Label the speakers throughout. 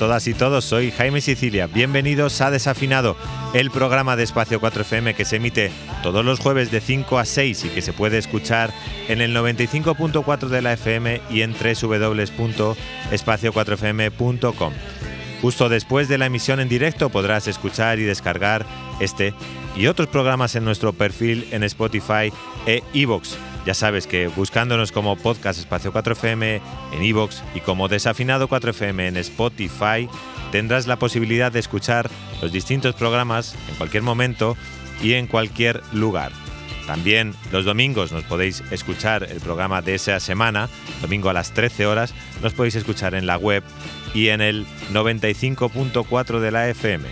Speaker 1: Todas y todos, soy Jaime Sicilia. Bienvenidos a Desafinado, el programa de Espacio 4FM que se emite todos los jueves de 5 a 6 y que se puede escuchar en el 95.4 de la FM y en www.espacio4fm.com. Justo después de la emisión en directo podrás escuchar y descargar este y otros programas en nuestro perfil en Spotify e iVoox. Ya sabes que buscándonos como Podcast Espacio 4FM en iVoox y como Desafinado 4FM en Spotify, tendrás la posibilidad de escuchar los distintos programas en cualquier momento y en cualquier lugar. También los domingos nos podéis escuchar el programa de esa semana, domingo a las 13 horas, nos podéis escuchar en la web y en el 95.4 de la FM.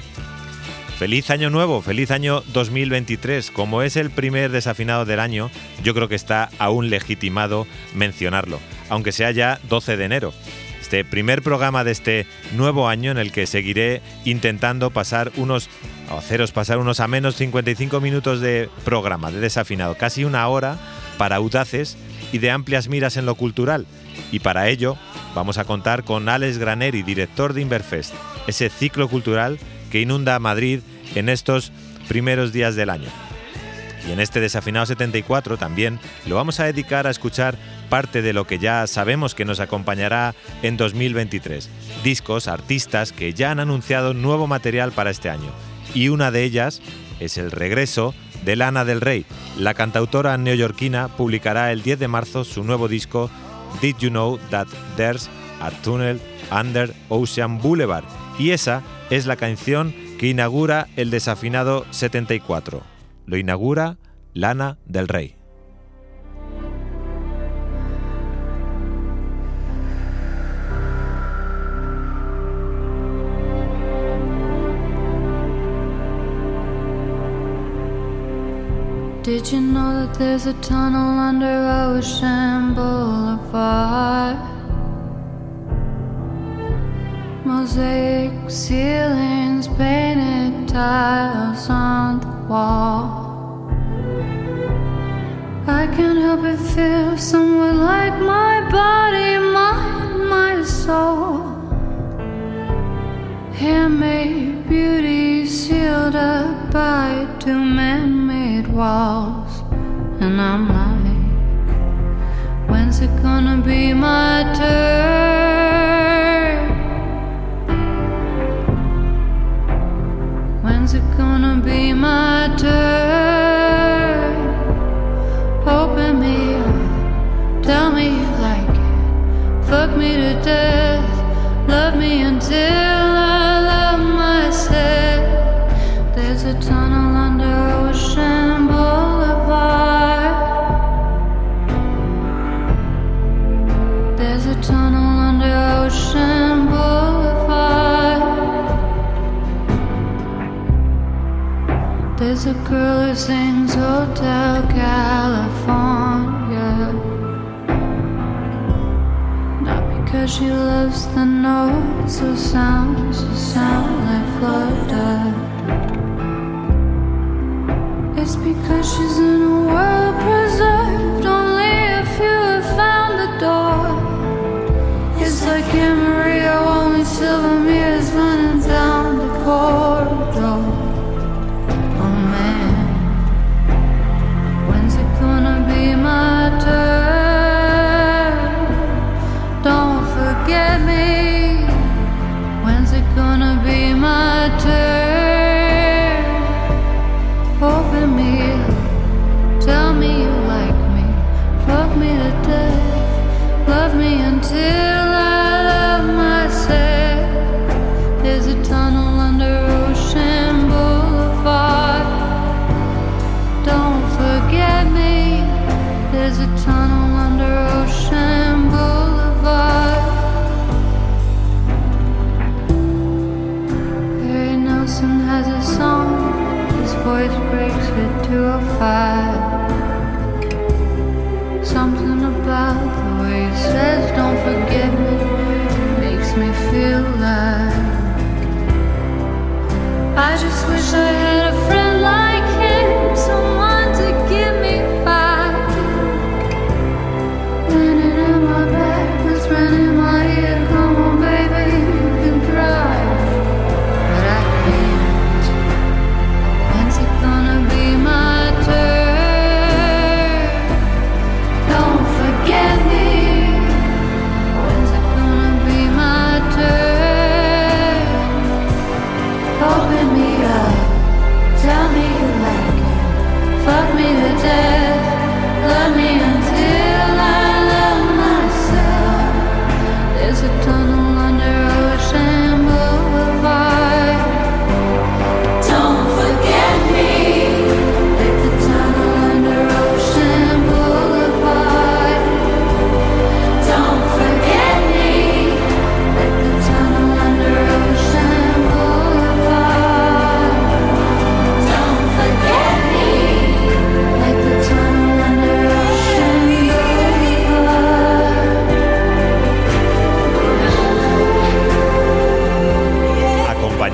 Speaker 1: Feliz año nuevo, feliz año 2023. Como es el primer desafinado del año, yo creo que está aún legitimado mencionarlo, aunque sea ya 12 de enero. Este primer programa de este nuevo año en el que seguiré intentando pasar unos o haceros pasar unos a menos 55 minutos de programa de desafinado, casi una hora para audaces y de amplias miras en lo cultural. Y para ello vamos a contar con Alex Graneri, director de Inverfest, ese ciclo cultural que inunda Madrid en estos primeros días del año. Y en este desafinado 74 también lo vamos a dedicar a escuchar parte de lo que ya sabemos que nos acompañará en 2023. Discos, artistas que ya han anunciado nuevo material para este año. Y una de ellas es el regreso de Lana del Rey. La cantautora neoyorquina publicará el 10 de marzo su nuevo disco Did You Know That There's a Tunnel Under Ocean Boulevard. Y esa es la canción que inaugura el desafinado 74. Lo inaugura Lana del Rey.
Speaker 2: Did you know that there's a tunnel under Ocean Boulevard? Mosaic ceilings, painted tiles on the wall. I can't help but feel somewhat like my body, mind, my soul. Handmade beauty sealed up by two man made walls. And I'm like, when's it gonna be my turn? She loves the notes or sounds that sound like Florida. It's because she's in a world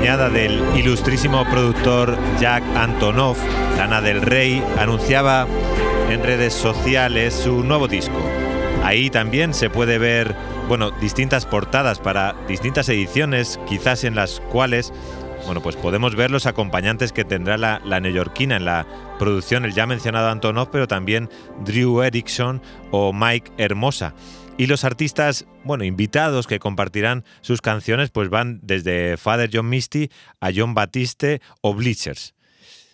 Speaker 3: pasada del ilustrísimo productor Jack Antonoff, Lana del Rey, anunciaba en redes sociales su nuevo disco. Ahí también se puede ver, bueno, distintas portadas para distintas ediciones, quizás en las cuales, bueno, pues podemos ver los acompañantes que tendrá la, la neoyorquina en la producción, el ya mencionado Antonov, pero también Drew Erickson o Mike Hermosa. Y los artistas, bueno, invitados que compartirán sus canciones, pues van desde Father John Misty a John Batiste o Bleachers.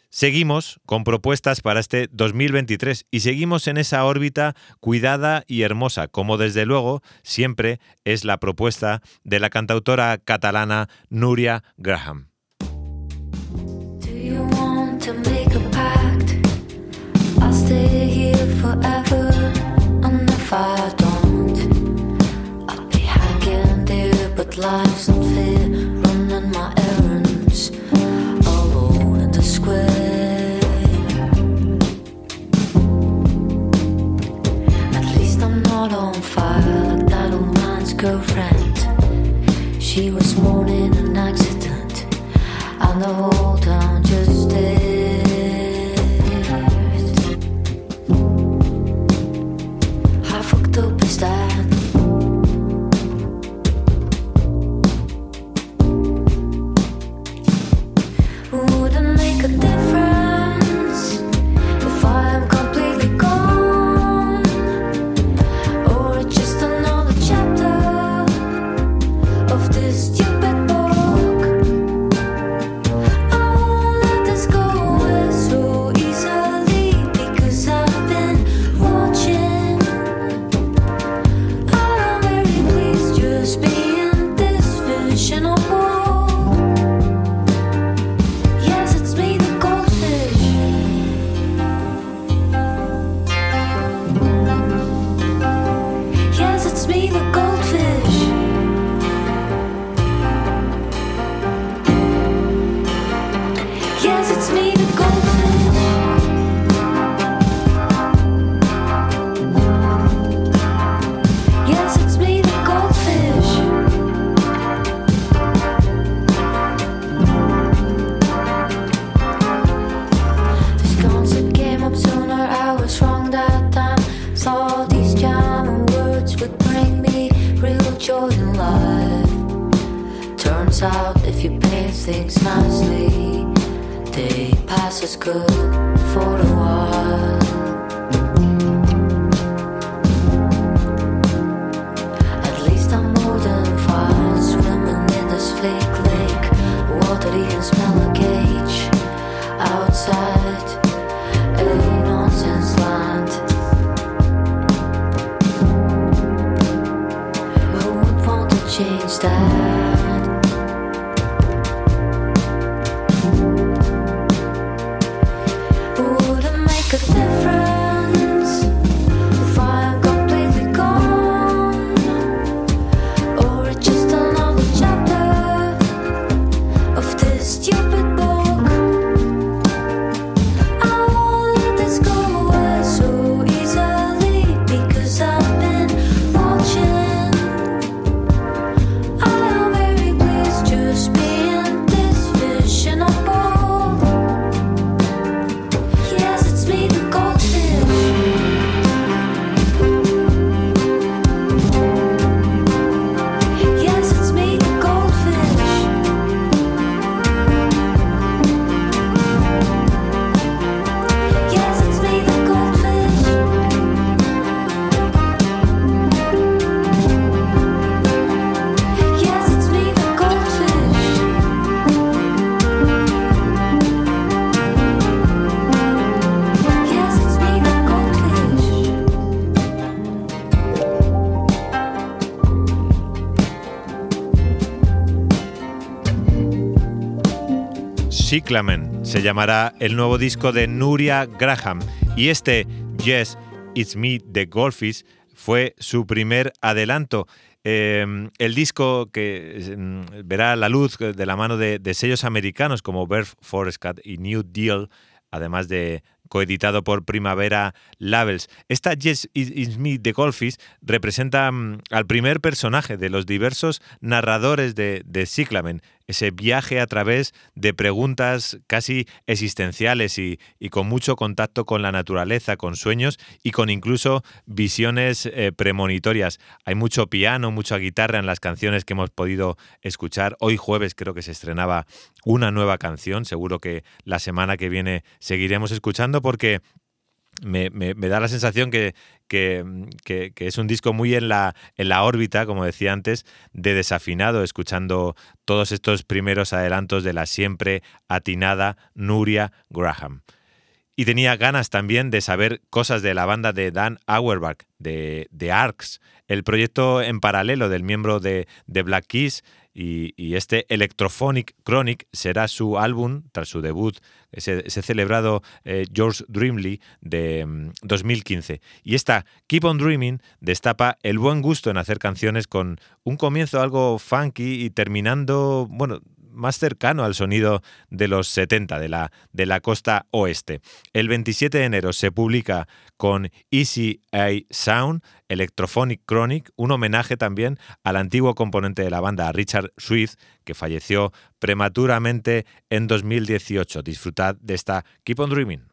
Speaker 3: Seguimos con propuestas para este 2023 y seguimos en esa órbita cuidada y hermosa, como desde luego siempre es la propuesta de la cantautora catalana Nuria Graham. Life's unfair, running my errands alone in the square. At least I'm not on fire like that old man's girlfriend. She was born in an accident, and the whole Se llamará el nuevo disco de Nuria Graham y este Yes, It's Me The Golfies fue su primer adelanto. Em, el disco que mm, verá la luz de la mano de, sellos americanos como Birth Forest Cat y New Deal, además de coeditado por Primavera Labels. Esta Yes It's Me The Golfies representa mm, al primer personaje de los diversos narradores de, de Cyclamen
Speaker 1: ese viaje a través de preguntas casi existenciales y, con mucho contacto con la naturaleza, con sueños y con incluso visiones eh, premonitorias. Hay mucho piano, mucha guitarra en las canciones que hemos podido escuchar. Hoy jueves creo que se estrenaba una nueva canción, seguro que la semana que viene seguiremos escuchando porque me, da la sensación que, es un disco muy en la, en la órbita, como decía antes, de desafinado, escuchando todos estos primeros adelantos de la siempre atinada Nuria Graham. Y tenía ganas también de saber cosas de la banda de Dan Auerbach, de, de ARCS, el proyecto en paralelo del miembro de, de Black Keys, y, este Electrophonic Chronic será su álbum tras su debut, ese, celebrado eh, George Dreamly de 2015. Mm, y esta Keep on Dreaming destapa el buen gusto en hacer canciones con un comienzo algo funky y terminando, bueno, más cercano al sonido de los 70 de la, de la costa oeste. El 27 de enero se publica con Easy A Sound, Electrophonic Chronic, un homenaje también al antiguo componente de la banda, Richard Swift, que falleció prematuramente en 2018. Disfrutad de esta Keep on Dreaming.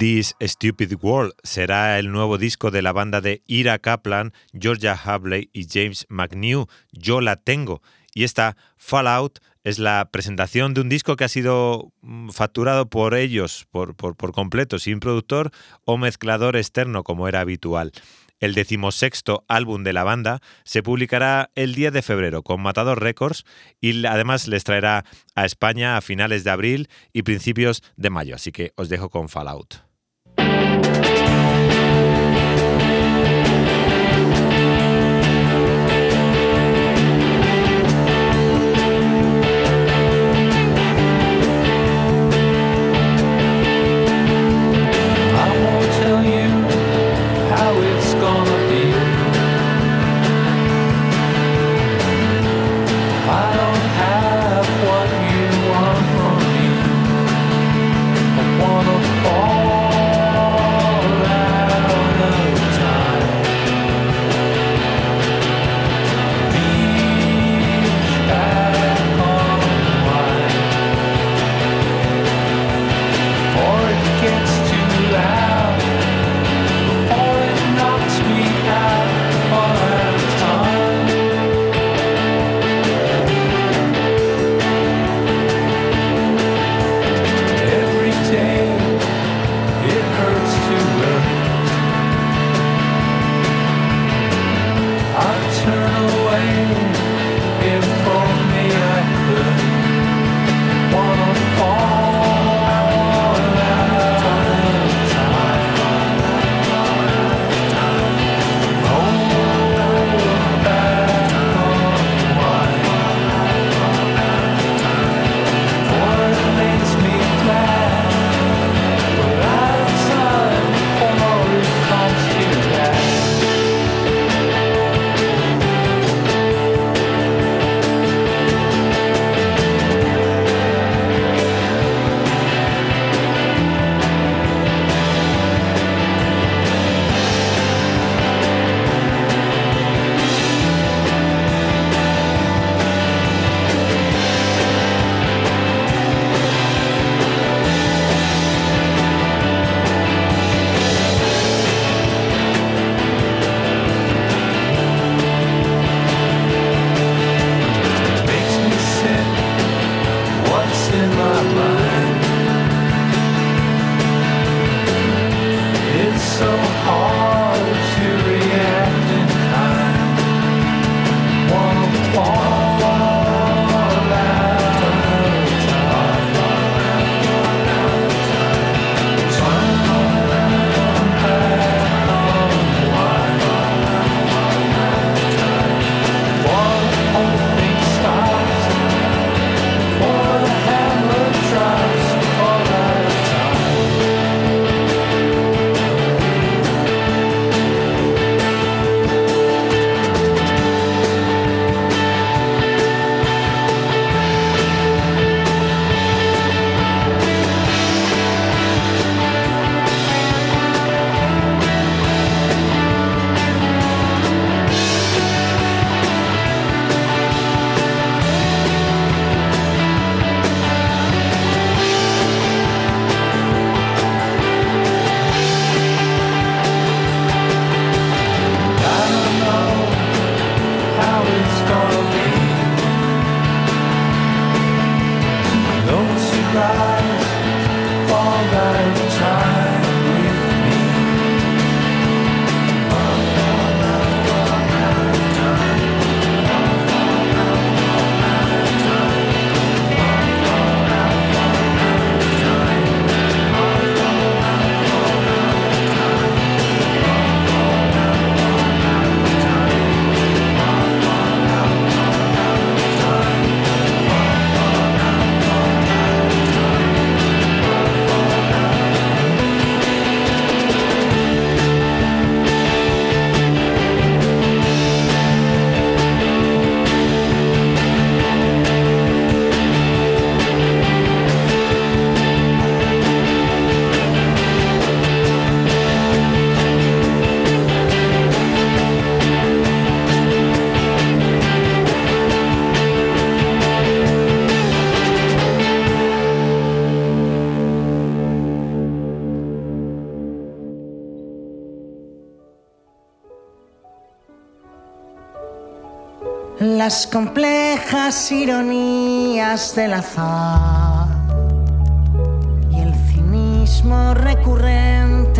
Speaker 4: This Stupid World será el nuevo disco de la banda de Ira Kaplan, Georgia Habley y James McNew. Yo la tengo. Y esta Fallout es la presentación de un disco que ha sido mm, facturado por ellos por, por, completo, sin productor o mezclador externo como era habitual. El decimosexto álbum de la banda se publicará el 10 de febrero con Matador Records y además les traerá a España a finales de abril y principios de mayo. Así que os dejo con Fallout.
Speaker 5: Las complejas ironías del azar y el cinismo recurrente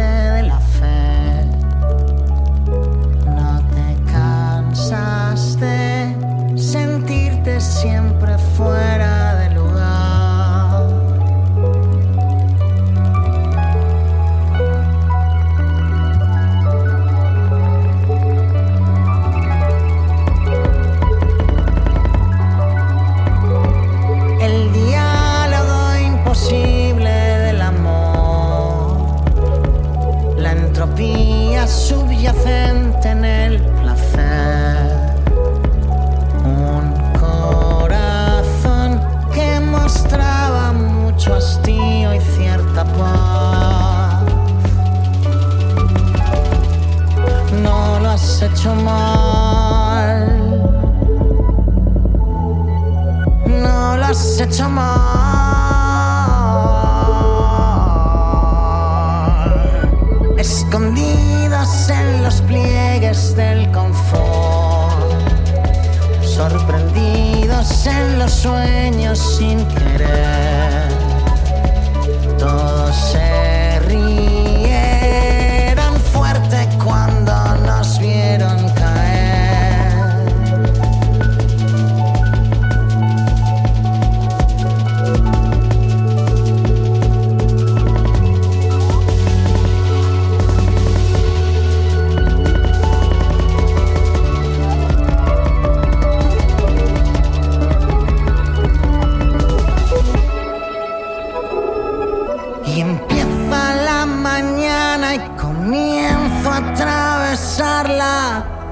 Speaker 5: mal. Escondidos en los pliegues del confort. Sorprendidos en los sueños sin querer.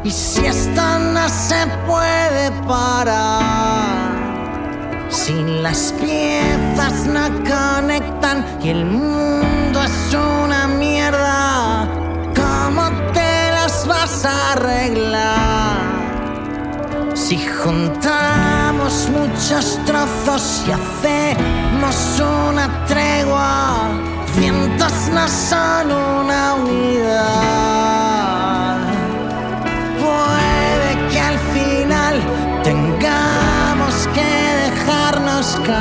Speaker 5: Y si esto no se puede parar, si las piezas no conectan y el mundo es una mierda, ¿cómo te las vas a arreglar? Si juntamos muchos trozos y hacemos una tregua, cientos no son una unidad. Por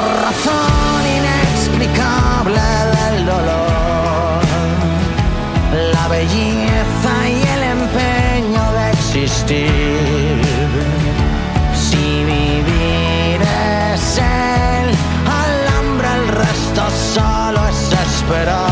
Speaker 5: razón es esperar.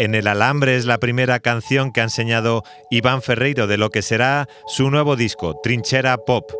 Speaker 1: En el alambre, es la primera canción que ha enseñado Iván Ferreiro de lo que será su nuevo disco, Trinchera Pop.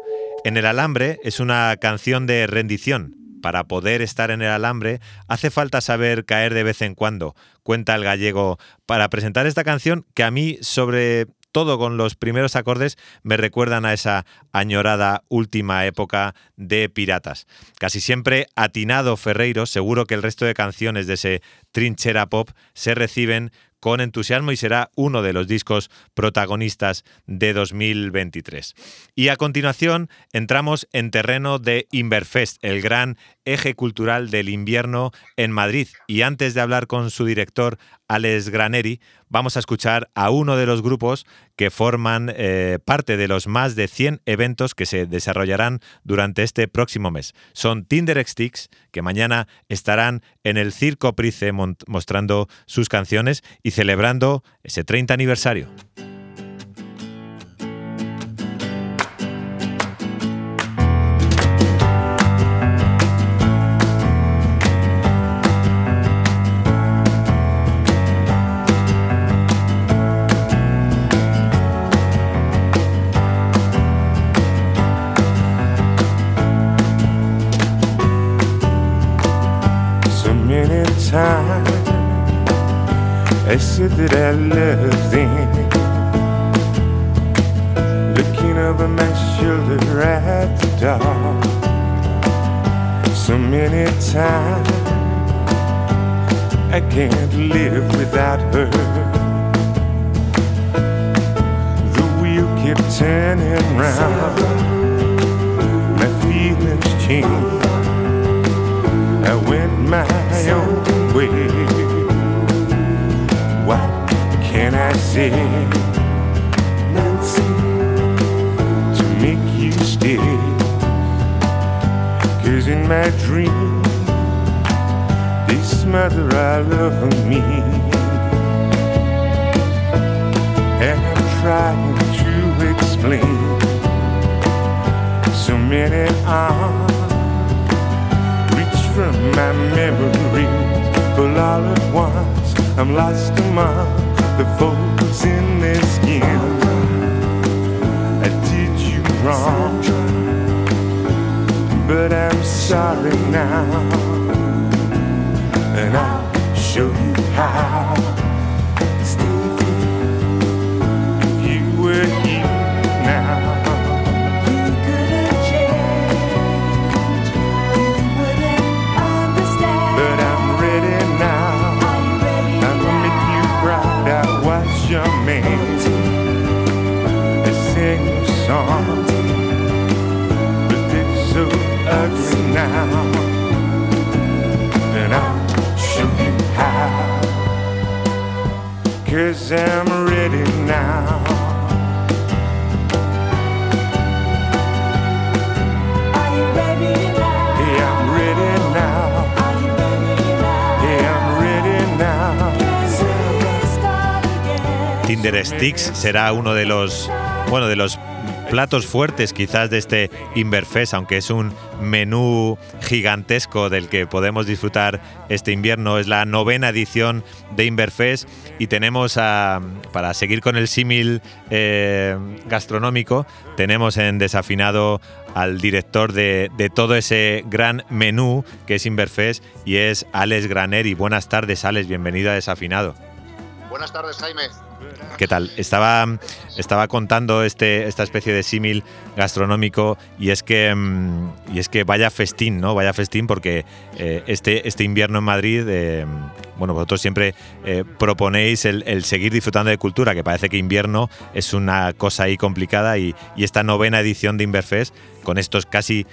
Speaker 1: En el alambre es una canción de rendición. Para poder estar en el alambre hace falta saber caer de vez en cuando, cuenta el gallego, para presentar esta canción que a mí sobre todo con los primeros acordes me recuerdan a esa añorada última época de Piratas. Casi siempre atinado Ferreiro, seguro que el resto de canciones de ese trinchera pop se reciben con entusiasmo y será uno de los discos protagonistas de 2023. Y a continuación entramos en terreno de Inverfest, el gran eje cultural del invierno en Madrid. Y antes de hablar con su director, Alex Graneri, vamos a escuchar a uno de los grupos que forman eh, parte de los más de 100 eventos que se desarrollarán durante este próximo mes. Son Tinder Sticks, que mañana estarán en el Circo Price mostrando sus canciones y celebrando ese 30 aniversario. Can't live without her. The wheel kept turning round. My feelings changed. I went my own way What can I say, to make you stay? Cause in my dream, smother all over me. And I'm trying to explain so many arms reach from my memories, but all at once I'm lost among the folds in their skin. I did you wrong, but I'm sorry now, and I'll show you how. If you were here now. But I'm ready now. I'm gonna make you proud. I was your man. I sing a song, but it's so ugly now. Cause I'm ready now. Yeah, I'm ready now. Yeah, I'm ready now. Tinder Sticks será uno de los, bueno, de los platos fuertes quizás de este Inverfest, aunque es un menú gigantesco del que podemos disfrutar este invierno. Es la novena edición de Inverfest y tenemos a, para seguir con el símil eh, gastronómico, tenemos en desafinado al director de, de todo ese gran menú que es Inverfest y es Alex Graneri. Buenas tardes, Alex, bienvenido a Desafinado.
Speaker 6: Buenas tardes, Jaime.
Speaker 1: ¿Qué tal? Estaba, estaba contando este, esta especie de símil gastronómico y es que mm, y es que vaya festín, ¿no? Vaya festín porque eh, este, este invierno en Madrid, eh, bueno, vosotros siempre eh, proponéis el, seguir disfrutando de cultura, que parece que invierno es una cosa ahí complicada y, y esta novena edición de Inverfest con estos casi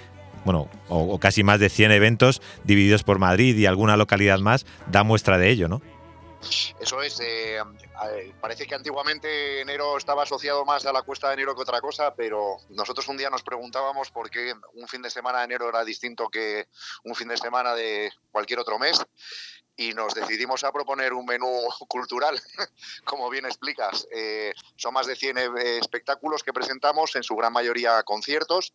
Speaker 1: bueno, o, o casi más de 100 eventos divididos por Madrid y alguna localidad más, da muestra de ello, ¿no?
Speaker 6: Eso es. eh, eh, parece que antiguamente enero estaba asociado más a la cuesta de enero que otra cosa, pero nosotros un día nos preguntábamos por qué un fin de semana de enero era distinto que un fin de semana de cualquier otro mes y nos decidimos a proponer un menú cultural, como bien explicas. Eh, son más de 100 eh, espectáculos que presentamos, en su gran mayoría conciertos,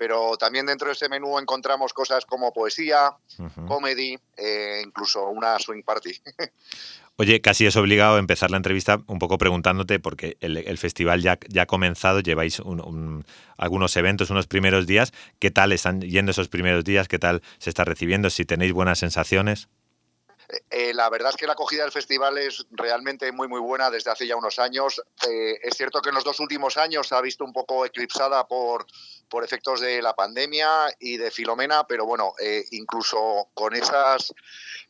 Speaker 6: pero también dentro de ese menú encontramos cosas como poesía,
Speaker 1: Ujú.
Speaker 6: comedy, eh, incluso una swing party.
Speaker 1: Oye, casi es obligado empezar la entrevista un poco preguntándote, porque el, el festival ya, ya ha comenzado, lleváis un- un- algunos eventos, unos primeros días. ¿Qué tal están yendo esos primeros días? ¿Qué tal se está recibiendo? Si tenéis buenas sensaciones.
Speaker 6: Eh, la verdad es que la acogida del festival es realmente muy muy buena desde hace ya unos años. Eh, es cierto que en los dos últimos años se ha visto un poco eclipsada por, por efectos de la pandemia y de Filomena, pero bueno, eh, incluso con esas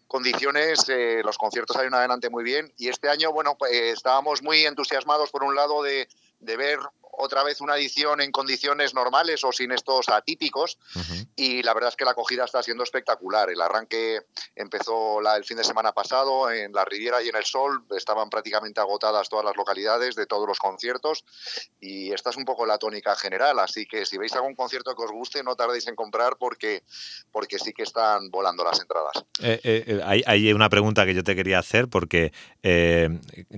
Speaker 6: condiciones eh, los conciertos salieron adelante muy bien. Y este año, bueno, pues, estábamos muy entusiasmados por un lado de, de ver otra vez una edición en condiciones normales o sin estos atípicos y la verdad es que la acogida está siendo espectacular. El arranque empezó la, el fin de semana pasado en la Riviera y en el Sol, estaban prácticamente agotadas todas las localidades de todos los conciertos y esta es un poco la tónica general, así que si veis algún concierto que os guste no tardéis en comprar porque, porque sí que están volando las entradas.
Speaker 1: Eh, eh, eh, hay, hay, una pregunta que yo te quería hacer porque,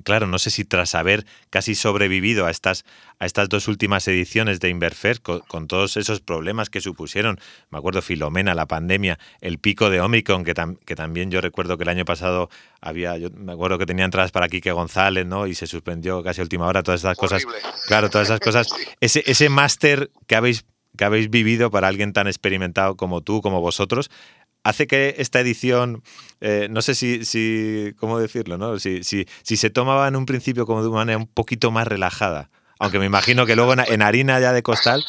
Speaker 1: claro, no sé si tras haber casi sobrevivido a estas, a estas dos últimas ediciones de Inverfest, con, todos esos problemas que supusieron, me acuerdo Filomena, la pandemia, el pico de Omicron, que, que también yo recuerdo que el año pasado había, yo me acuerdo que tenía entradas para Quique González, ¿no? Y se suspendió casi a última hora, todas esas cosas. Claro, todas esas cosas. Ese, ese máster que habéis, que habéis vivido para alguien tan experimentado como tú, como vosotros, hace que esta edición, eh, no sé si, si, ¿cómo decirlo? ¿no? Si, si, si se tomaba en un principio como de una manera un poquito más relajada. Aunque me imagino que luego en, harina ya de costal.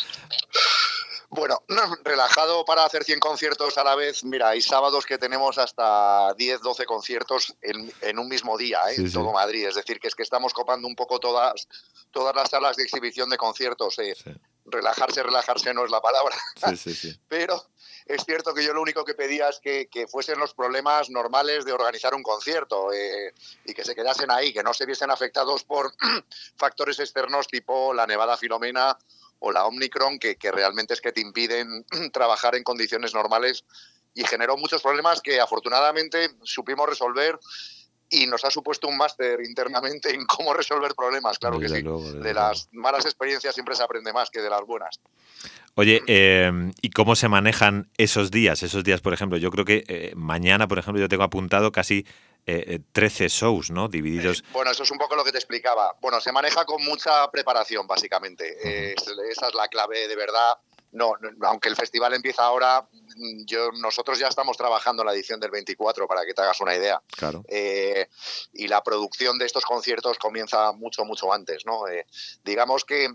Speaker 6: Bueno, relajado para hacer 100 conciertos a la vez. Mira, hay sábados que tenemos hasta 10, 12 conciertos en, un mismo día, ¿eh? en todo Madrid. Es decir, que es que estamos copando un poco todas, todas las salas de exhibición de conciertos. Eh. Relajarse, relajarse no es la palabra. Pero es cierto que yo lo único que pedía es que, fuesen los problemas normales de organizar un concierto eh, y que se quedasen ahí, que no se viesen afectados por factores externos tipo la nevada filomena o la Omicron, que, que realmente es que te impiden trabajar en condiciones normales y generó muchos problemas que afortunadamente supimos resolver y nos ha supuesto un máster internamente en cómo resolver problemas, claro que sí. de las malas experiencias siempre se aprende más que de las buenas.
Speaker 1: Oye, em, ¿y cómo se manejan esos días? Esos días, por ejemplo, yo creo que eh, mañana, por ejemplo, yo tengo apuntado casi 13 eh, shows, ¿no? Divididos.
Speaker 6: bueno, eso es un poco lo que te explicaba. Bueno, se maneja con mucha preparación, básicamente. esa es la clave de verdad. No, aunque el festival empieza ahora, yo, nosotros ya estamos trabajando en la edición del 24, para que te hagas una idea.
Speaker 1: Claro.
Speaker 6: Eh, y la producción de estos conciertos comienza mucho, mucho antes, ¿no? digamos que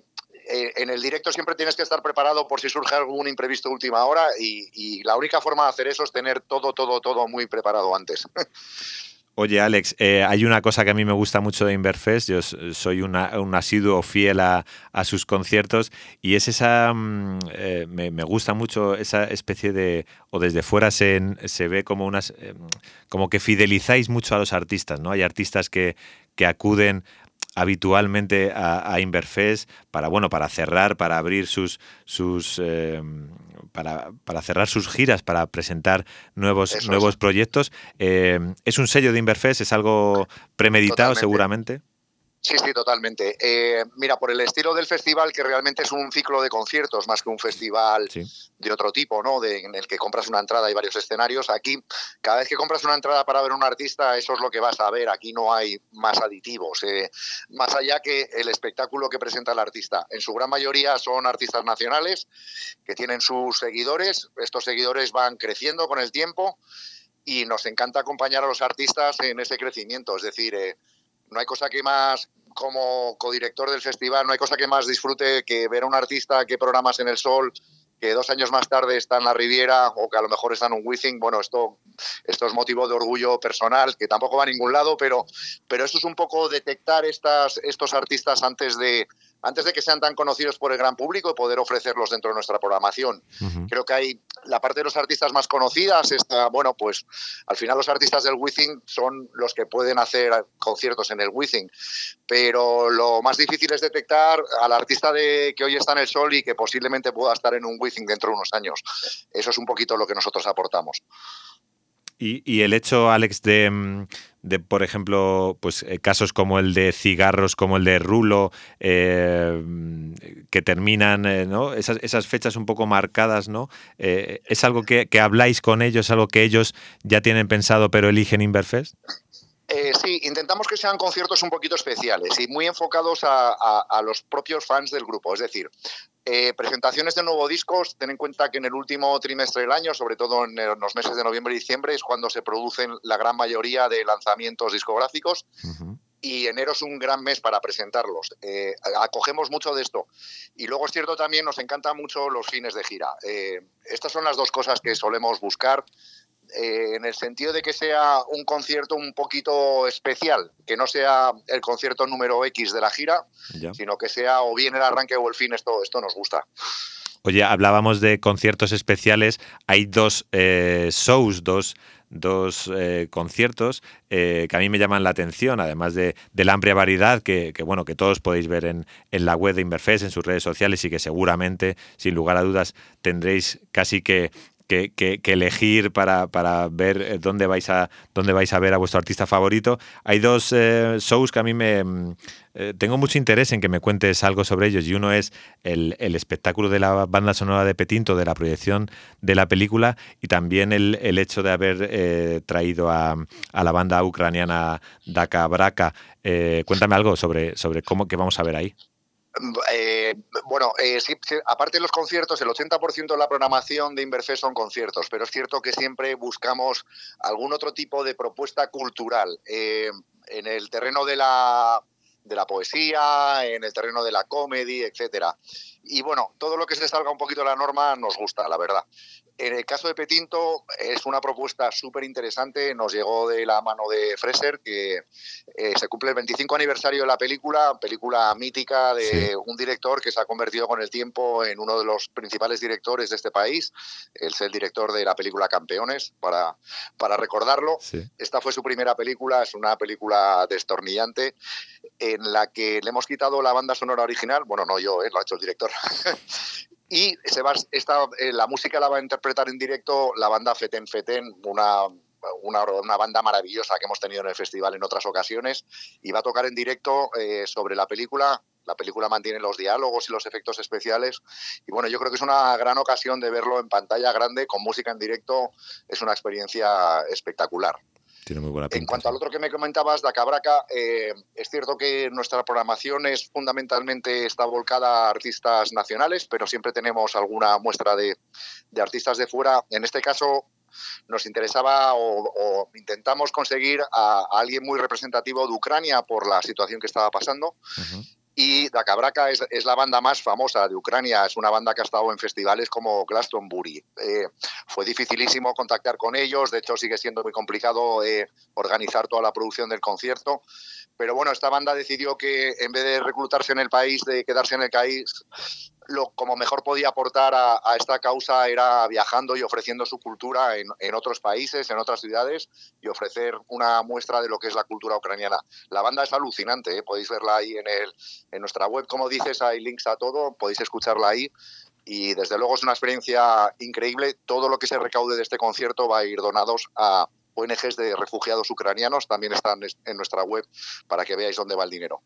Speaker 6: eh, en el directo siempre tienes que estar preparado por si surge algún imprevisto última hora y, la única forma de hacer eso es tener todo, todo, todo muy preparado antes.
Speaker 1: Oye, Alex, eh, hay una cosa que a mí me gusta mucho de Inverfest, yo soy un asiduo fiel a, sus conciertos y es esa, mm, eh, me, gusta mucho esa especie de, o desde fuera se, se ve como unas, como que fidelizáis mucho a los artistas, ¿no? Hay artistas que, que acuden habitualmente a, a, Inverfest para bueno para cerrar para abrir sus sus eh, para, para, cerrar sus giras para presentar nuevos nuevos proyectos. Eh, es un sello de Inverfest es algo premeditado seguramente
Speaker 6: Sí, sí, totalmente. Eh, mira, por el estilo del festival, que realmente es un ciclo de conciertos más que un festival de otro tipo, ¿no? De, en el que compras una entrada y varios escenarios. Aquí, cada vez que compras una entrada para ver un artista, eso es lo que vas a ver. Aquí no hay más aditivos. Eh, más allá que el espectáculo que presenta el artista. En su gran mayoría son artistas nacionales que tienen sus seguidores. Estos seguidores van creciendo con el tiempo y nos encanta acompañar a los artistas en ese crecimiento. Es decir, eh, no hay cosa que más, como codirector del festival, no hay cosa que más disfrute que ver a un artista que programas en el sol, que dos años más tarde está en la Riviera o que a lo mejor está en un Wizzing, bueno, esto, esto es motivo de orgullo personal, que tampoco va a ningún lado, pero, pero esto es un poco detectar estas, estos artistas antes de, antes de que sean tan conocidos por el gran público y poder ofrecerlos dentro de nuestra programación. Creo que hay la parte de los artistas más conocidas, está, bueno, pues al final los artistas del Withing son los que pueden hacer conciertos en el Withing, pero lo más difícil es detectar al artista de, que hoy está en el sol y que posiblemente pueda estar en un Withing dentro de unos años. Eso es un poquito lo que nosotros aportamos.
Speaker 1: Y, el hecho, Alex, de, de, por ejemplo, pues eh, casos como el de cigarros, como el de Rulo, eh, que terminan, eh, ¿no? Esas, esas, fechas un poco marcadas, ¿no? ¿Es algo que, que, habláis con ellos, algo que ellos ya tienen pensado pero eligen Inverfest?
Speaker 6: Sí, intentamos que sean conciertos un poquito especiales y muy enfocados a, los propios fans del grupo. Es decir, eh, presentaciones de nuevos discos, ten en cuenta que en el último trimestre del año, sobre todo en los meses de noviembre y diciembre, es cuando se producen la gran mayoría de lanzamientos discográficos. Y enero es un gran mes para presentarlos. Eh, acogemos mucho de esto. Y luego es cierto también, nos encantan mucho los fines de gira. estas son las dos cosas que solemos buscar eh, en el sentido de que sea un concierto un poquito especial, que no sea el concierto número X de la gira,
Speaker 1: Ya.
Speaker 6: sino que sea o bien el arranque o el fin, esto, esto nos gusta.
Speaker 1: Oye, hablábamos de conciertos especiales. Hay dos eh, shows, dos, dos eh, conciertos eh, que a mí me llaman la atención, además de, de la amplia variedad que, que, bueno que todos podéis ver en, en la web de Inverfest, en sus redes sociales y que seguramente, sin lugar a dudas, tendréis casi que que, que, que, elegir para, para ver eh, dónde vais, a, dónde vais a ver a vuestro artista favorito. Hay dos eh, shows que a mí me... Eh, tengo mucho interés en que me cuentes algo sobre ellos y uno es el, el, espectáculo de la banda sonora de Petinto, de la proyección de la película y también el, el hecho de haber eh, traído a, a, la banda ucraniana Daka Braka. cuéntame algo sobre, sobre cómo que vamos a ver ahí.
Speaker 6: Eh, bueno, eh, aparte de los conciertos, el 80% de la programación de Inverfest son conciertos, pero es cierto que siempre buscamos algún otro tipo de propuesta cultural. Eh, en el terreno de la, de la poesía, en el terreno de la comedy, etcétera. Y bueno, todo lo que se salga un poquito de la norma nos gusta, la verdad. En el caso de Petinto es una propuesta súper interesante, nos llegó de la mano de Freser, que eh, se cumple el 25 aniversario de la película, película mítica de sí. un director que se ha convertido con el tiempo en uno de los principales directores de este país, él es el director de la película Campeones, para, para recordarlo. Sí. Esta fue su primera película, es una película destornillante en la que le hemos quitado la banda sonora original, bueno, no yo, eh, lo ha hecho el director. y esta, eh, la música la va a interpretar en directo la banda Feten Feten, una, una, una, banda maravillosa que hemos tenido en el festival en otras ocasiones, y va a tocar en directo eh, sobre la película. La película mantiene los diálogos y los efectos especiales. Y bueno, yo creo que es una gran ocasión de verlo en pantalla grande, con música en directo. Es una experiencia espectacular.
Speaker 1: Tiene muy buena pinta,
Speaker 6: en cuanto al otro que me comentabas, de Cabraca, eh, es cierto que nuestra programación es fundamentalmente está volcada a artistas nacionales, pero siempre tenemos alguna muestra de, de artistas de fuera. En este caso, nos interesaba o, o intentamos conseguir a, a, alguien muy representativo de Ucrania por la situación que estaba pasando. Uh -huh. Y Dakabraka es, es, la banda más famosa de Ucrania, es una banda que ha estado en festivales como Glastonbury. Eh, fue dificilísimo contactar con ellos, de hecho sigue siendo muy complicado eh, organizar toda la producción del concierto, pero bueno, esta banda decidió que en vez de reclutarse en el país, de quedarse en el país, lo como mejor podía aportar a, esta causa era viajando y ofreciendo su cultura en, en, otros países, en otras ciudades y ofrecer una muestra de lo que es la cultura ucraniana. La banda es alucinante, ¿eh? podéis verla ahí en, el, en nuestra web, como dices, hay links a todo, podéis escucharla ahí y desde luego es una experiencia increíble. Todo lo que se recaude de este concierto va a ir donados a ONGs de refugiados ucranianos también están en nuestra web para que veáis dónde va el dinero.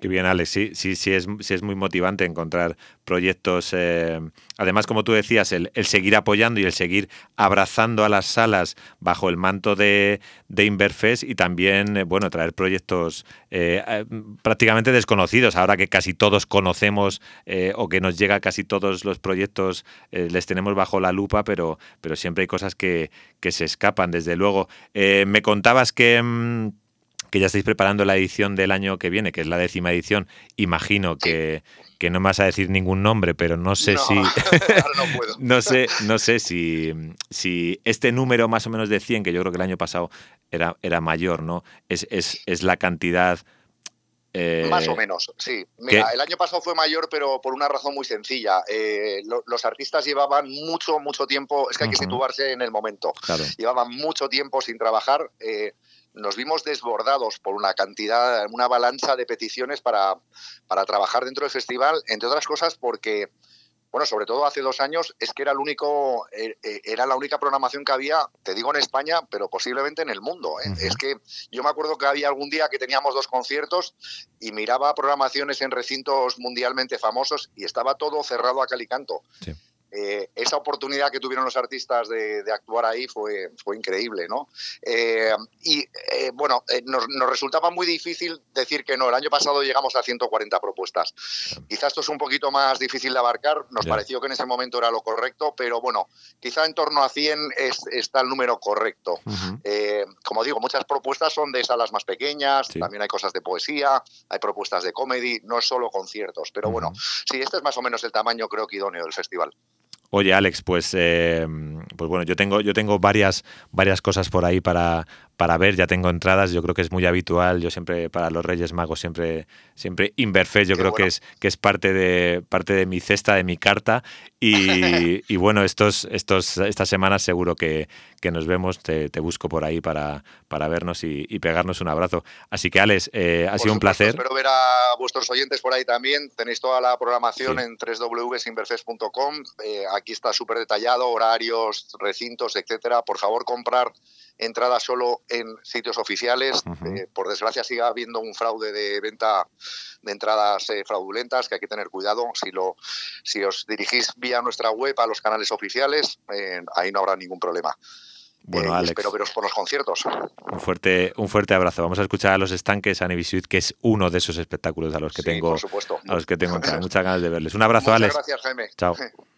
Speaker 1: Qué bien, Alex. Sí, sí, sí, es, sí es muy motivante encontrar proyectos. Eh, además, como tú decías, el, seguir apoyando y el seguir abrazando a las salas bajo el manto de, de Inverfest y también, eh, bueno, traer proyectos eh, prácticamente desconocidos. Ahora que casi todos conocemos o que nos llega casi todos los proyectos, les tenemos bajo la lupa, pero, pero siempre hay cosas que, que se escapan, desde luego. Eh, me contabas que, mmm, que, ya estáis preparando la edición del año que viene, que es la décima edición. Imagino que, que no me vas a decir ningún nombre, pero no sé
Speaker 6: no,
Speaker 1: si.
Speaker 6: no, puedo.
Speaker 1: no, sé, no sé si, si este número más o menos de 100, que yo creo que el año pasado era, era mayor, ¿no? Es, es, es la cantidad.
Speaker 6: Eh, Más o menos, sí. Mira, el año pasado fue mayor, pero por una razón muy sencilla. Eh, lo, los artistas llevaban mucho, mucho tiempo, es que hay que uh -huh. situarse en el momento.
Speaker 1: Claro.
Speaker 6: Llevaban mucho tiempo sin trabajar. Eh, nos vimos desbordados por una cantidad, una avalancha de peticiones para, para trabajar dentro del festival, entre otras cosas porque bueno, sobre todo hace dos años, es que era el único, eh, era la única programación que había, te digo en España, pero posiblemente en el mundo. ¿eh? Uh -huh. Es que yo me acuerdo que había algún día que teníamos dos conciertos y miraba programaciones en recintos mundialmente famosos y estaba todo cerrado a cal y canto. Sí eh, esa oportunidad que tuvieron los artistas de, de actuar ahí fue, fue increíble, ¿no? Eh, y eh, bueno, eh, nos, nos, resultaba muy difícil decir que no. El año pasado llegamos a 140 propuestas. Quizás esto es un poquito más difícil de abarcar. Nos yeah. pareció que en ese momento era lo correcto, pero bueno, quizá en torno a 100 es, está el número correcto. Uh -huh. como digo, muchas propuestas son de salas más pequeñas, sí. también hay cosas de poesía, hay propuestas de comedy, no solo conciertos, pero uh -huh. bueno, sí, este es más o menos el tamaño creo que idóneo del festival.
Speaker 7: Oye, Alex, pues, eh, pues bueno, yo tengo, yo tengo varias, varias cosas por ahí para, para ver, ya tengo entradas, yo creo que es muy habitual, yo siempre para los Reyes Magos siempre siempre Inverfest, yo
Speaker 6: Qué
Speaker 7: creo
Speaker 6: bueno.
Speaker 7: que es que es parte de parte de mi cesta, de mi carta y, y bueno, estos estos estas semanas seguro que, que nos vemos, te, te busco por ahí para, para vernos y, y pegarnos un abrazo. Así que Alex, eh, ha
Speaker 6: Por
Speaker 7: sido un placer.
Speaker 6: Espero ver a vuestros oyentes por ahí también. Tenéis toda la programación
Speaker 7: Sí.
Speaker 6: en www.inverfest.com. Eh, aquí está súper detallado, horarios, recintos, etcétera. Por favor, comprar entradas solo en sitios oficiales. Eh, por desgracia, sigue habiendo un fraude de venta de entradas eh, fraudulentas que hay que tener cuidado. Si, lo, si os dirigís vía nuestra web a los canales oficiales, eh, ahí no habrá ningún problema.
Speaker 7: Bueno,
Speaker 6: Eh,
Speaker 7: Alex,
Speaker 6: espero veros por los conciertos.
Speaker 7: un fuerte, un fuerte abrazo. Vamos a escuchar a los estanques a Nivisuit, que es uno de esos espectáculos a los que
Speaker 6: Sí,
Speaker 7: tengo
Speaker 6: por supuesto.
Speaker 7: a los que tengo muchas ganas de verles. Un abrazo,
Speaker 6: Muchas
Speaker 7: Alex.
Speaker 6: gracias, Jaime.
Speaker 7: Chao.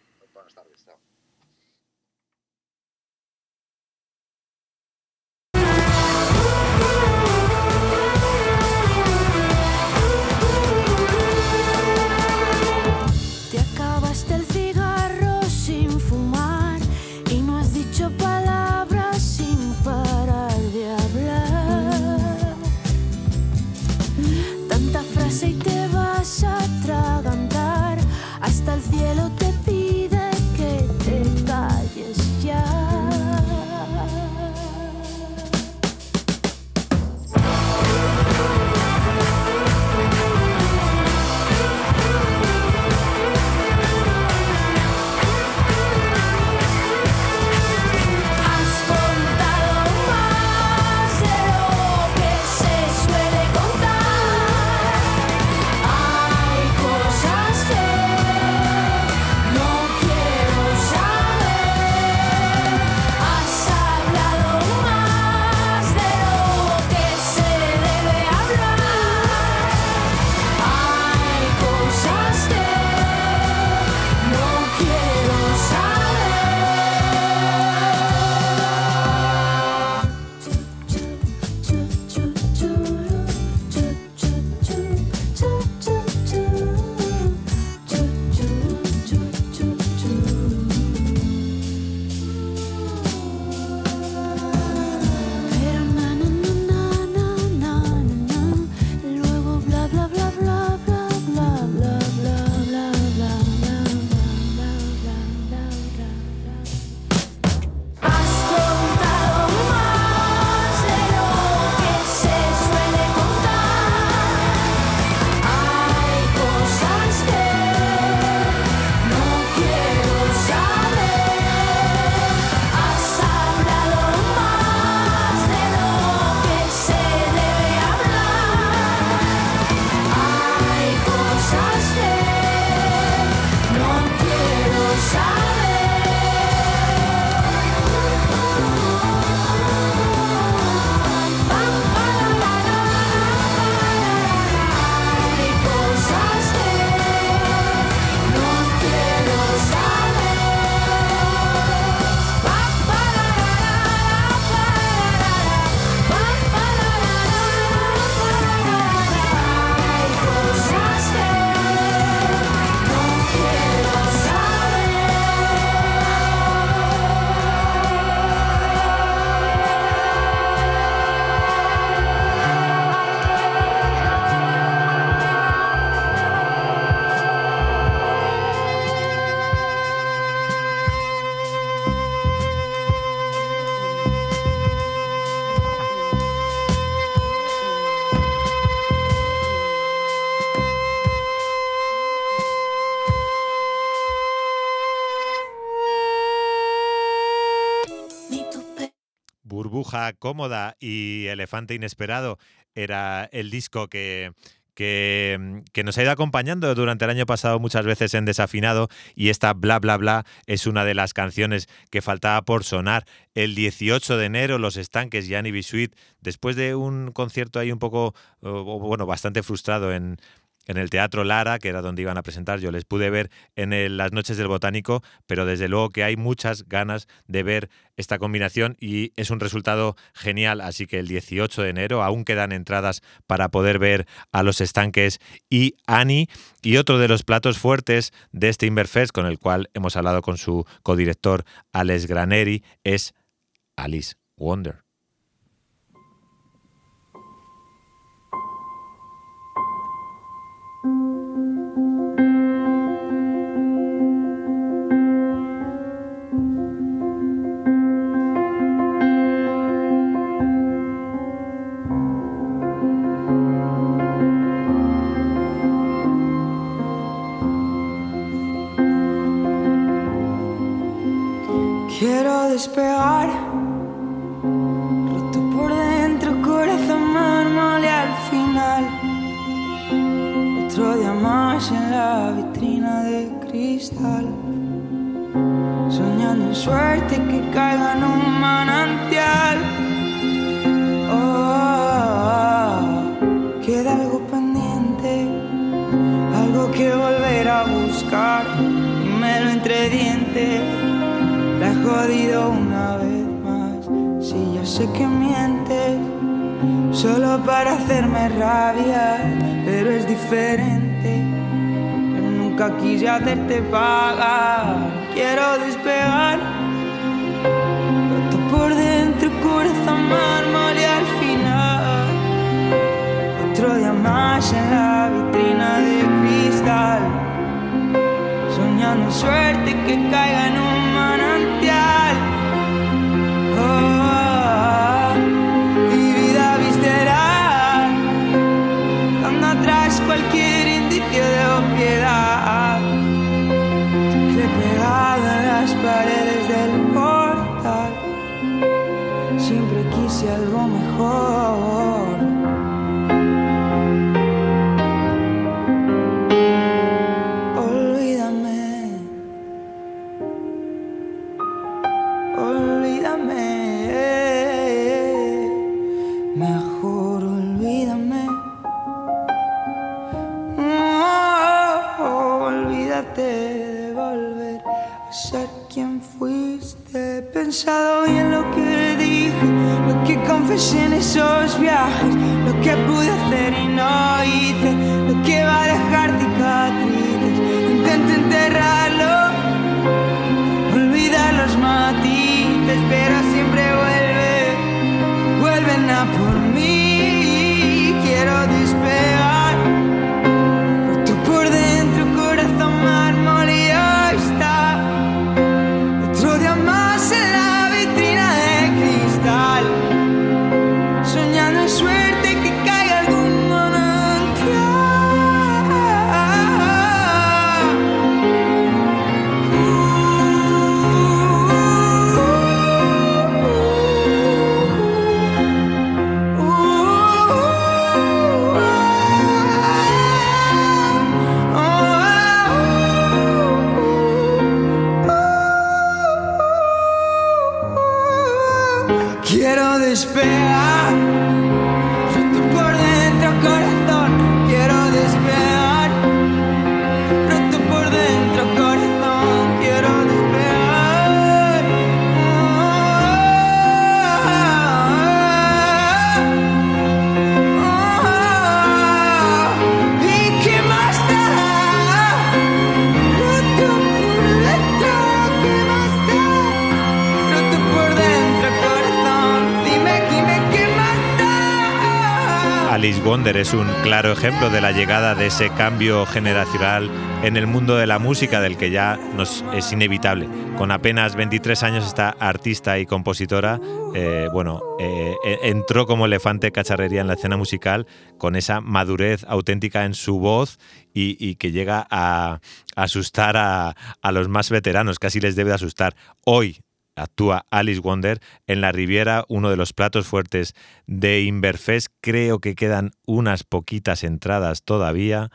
Speaker 7: Cómoda y Elefante inesperado era el disco que, que, nos ha ido acompañando durante el año pasado muchas veces en Desafinado y esta Bla Bla Bla es una de las canciones que faltaba por sonar. El 18 de enero Los Estanques, Gianni Bisuit, después de un concierto ahí un poco, bueno, bastante frustrado en,
Speaker 1: en el Teatro Lara, que era donde iban a presentar. Yo les pude ver en el- las noches del Botánico, pero desde luego que hay muchas ganas de ver esta combinación y es un resultado genial. Así que el 18 de enero aún quedan entradas para poder ver a los estanques y Annie. Y otro de los platos fuertes de este Inverfest, con el cual hemos hablado con su codirector Alex Graneri, es Alice Wonder.
Speaker 2: Despegar, roto por dentro, corazón mármol y al final. Otro día más en la vitrina de cristal. Soñando en suerte que caiga en un manantial. Sé que mientes, solo para hacerme rabia, pero es diferente. Nunca quise hacerte pagar. Quiero despegar, roto por dentro, corazón mármol y al final. Otro día más en la vitrina de cristal. Soñando suerte que caiga en un paredes del portal, siempre quise algo mejor.
Speaker 1: Es un claro ejemplo de la llegada de ese cambio generacional en el mundo de la música del que ya nos es inevitable. Con apenas 23 años esta artista y compositora, eh, bueno, eh, eh, entró como elefante cacharrería en la escena musical con esa madurez auténtica en su voz y, que llega a, asustar a, los más veteranos, casi les debe de asustar. Hoy actúa Alice Wonder. En la Riviera, uno de los platos fuertes de Inverfest. Creo que quedan unas poquitas entradas todavía.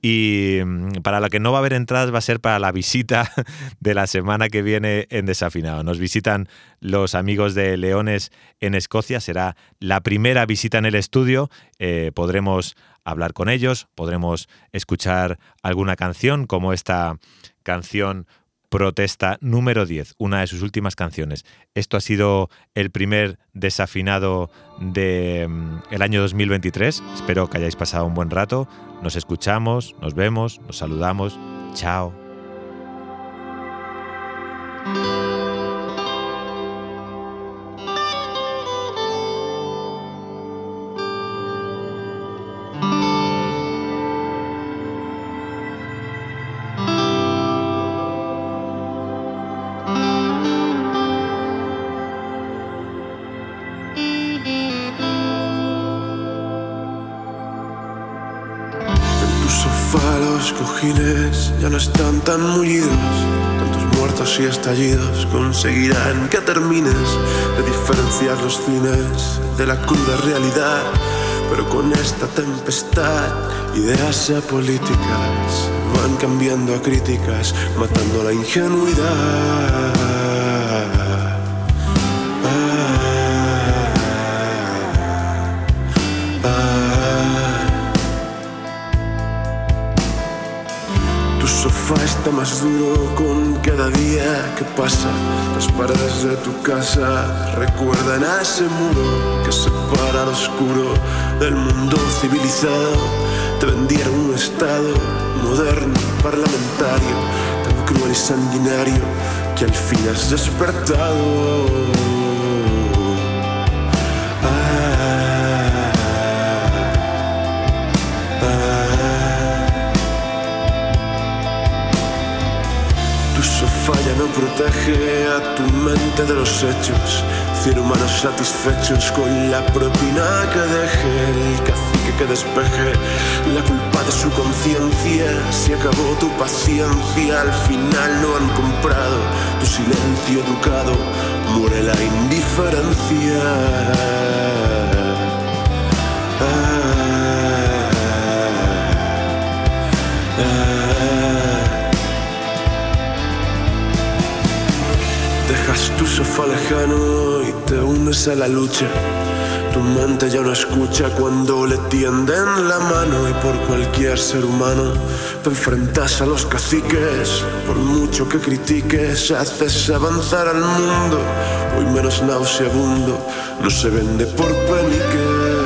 Speaker 1: Y mm, para lo que no va a haber entradas va a ser para la visita de la semana que viene en Desafinado. Nos visitan los amigos de Leones en Escocia. Será la primera visita en el estudio. Eh, podremos hablar con ellos, podremos escuchar alguna canción como esta canción Protesta número 10, una de sus últimas canciones. Esto ha sido el primer desafinado del el año 2023. Espero que hayáis pasado un buen rato. Nos escuchamos, nos vemos, nos saludamos. Chao.
Speaker 8: Los cojines ya no están tan mullidos. Tantos muertos y estallidos conseguirán que termines de diferenciar los cines de la cruda realidad. Pero con esta tempestad, ideas apolíticas van cambiando a críticas, matando la ingenuidad. Está más duro con cada día que pasa. Las paredes de tu casa recuerdan a ese muro que separa lo oscuro del mundo civilizado. Te vendieron un estado moderno, parlamentario, tan cruel y sanguinario que al fin has despertado. Protege a tu mente de los hechos. Cien humanos satisfechos con la propina que deje el cacique que despeje la culpa de su conciencia. Se acabó tu paciencia, al final no han comprado tu silencio educado. Muere la indiferencia. Sofá lejano y te unes a la lucha. Tu mente ya no escucha cuando le tienden la mano y por cualquier ser humano te enfrentas a los caciques. Por mucho que critiques, haces avanzar al mundo. Hoy menos nauseabundo, no se vende por peniques.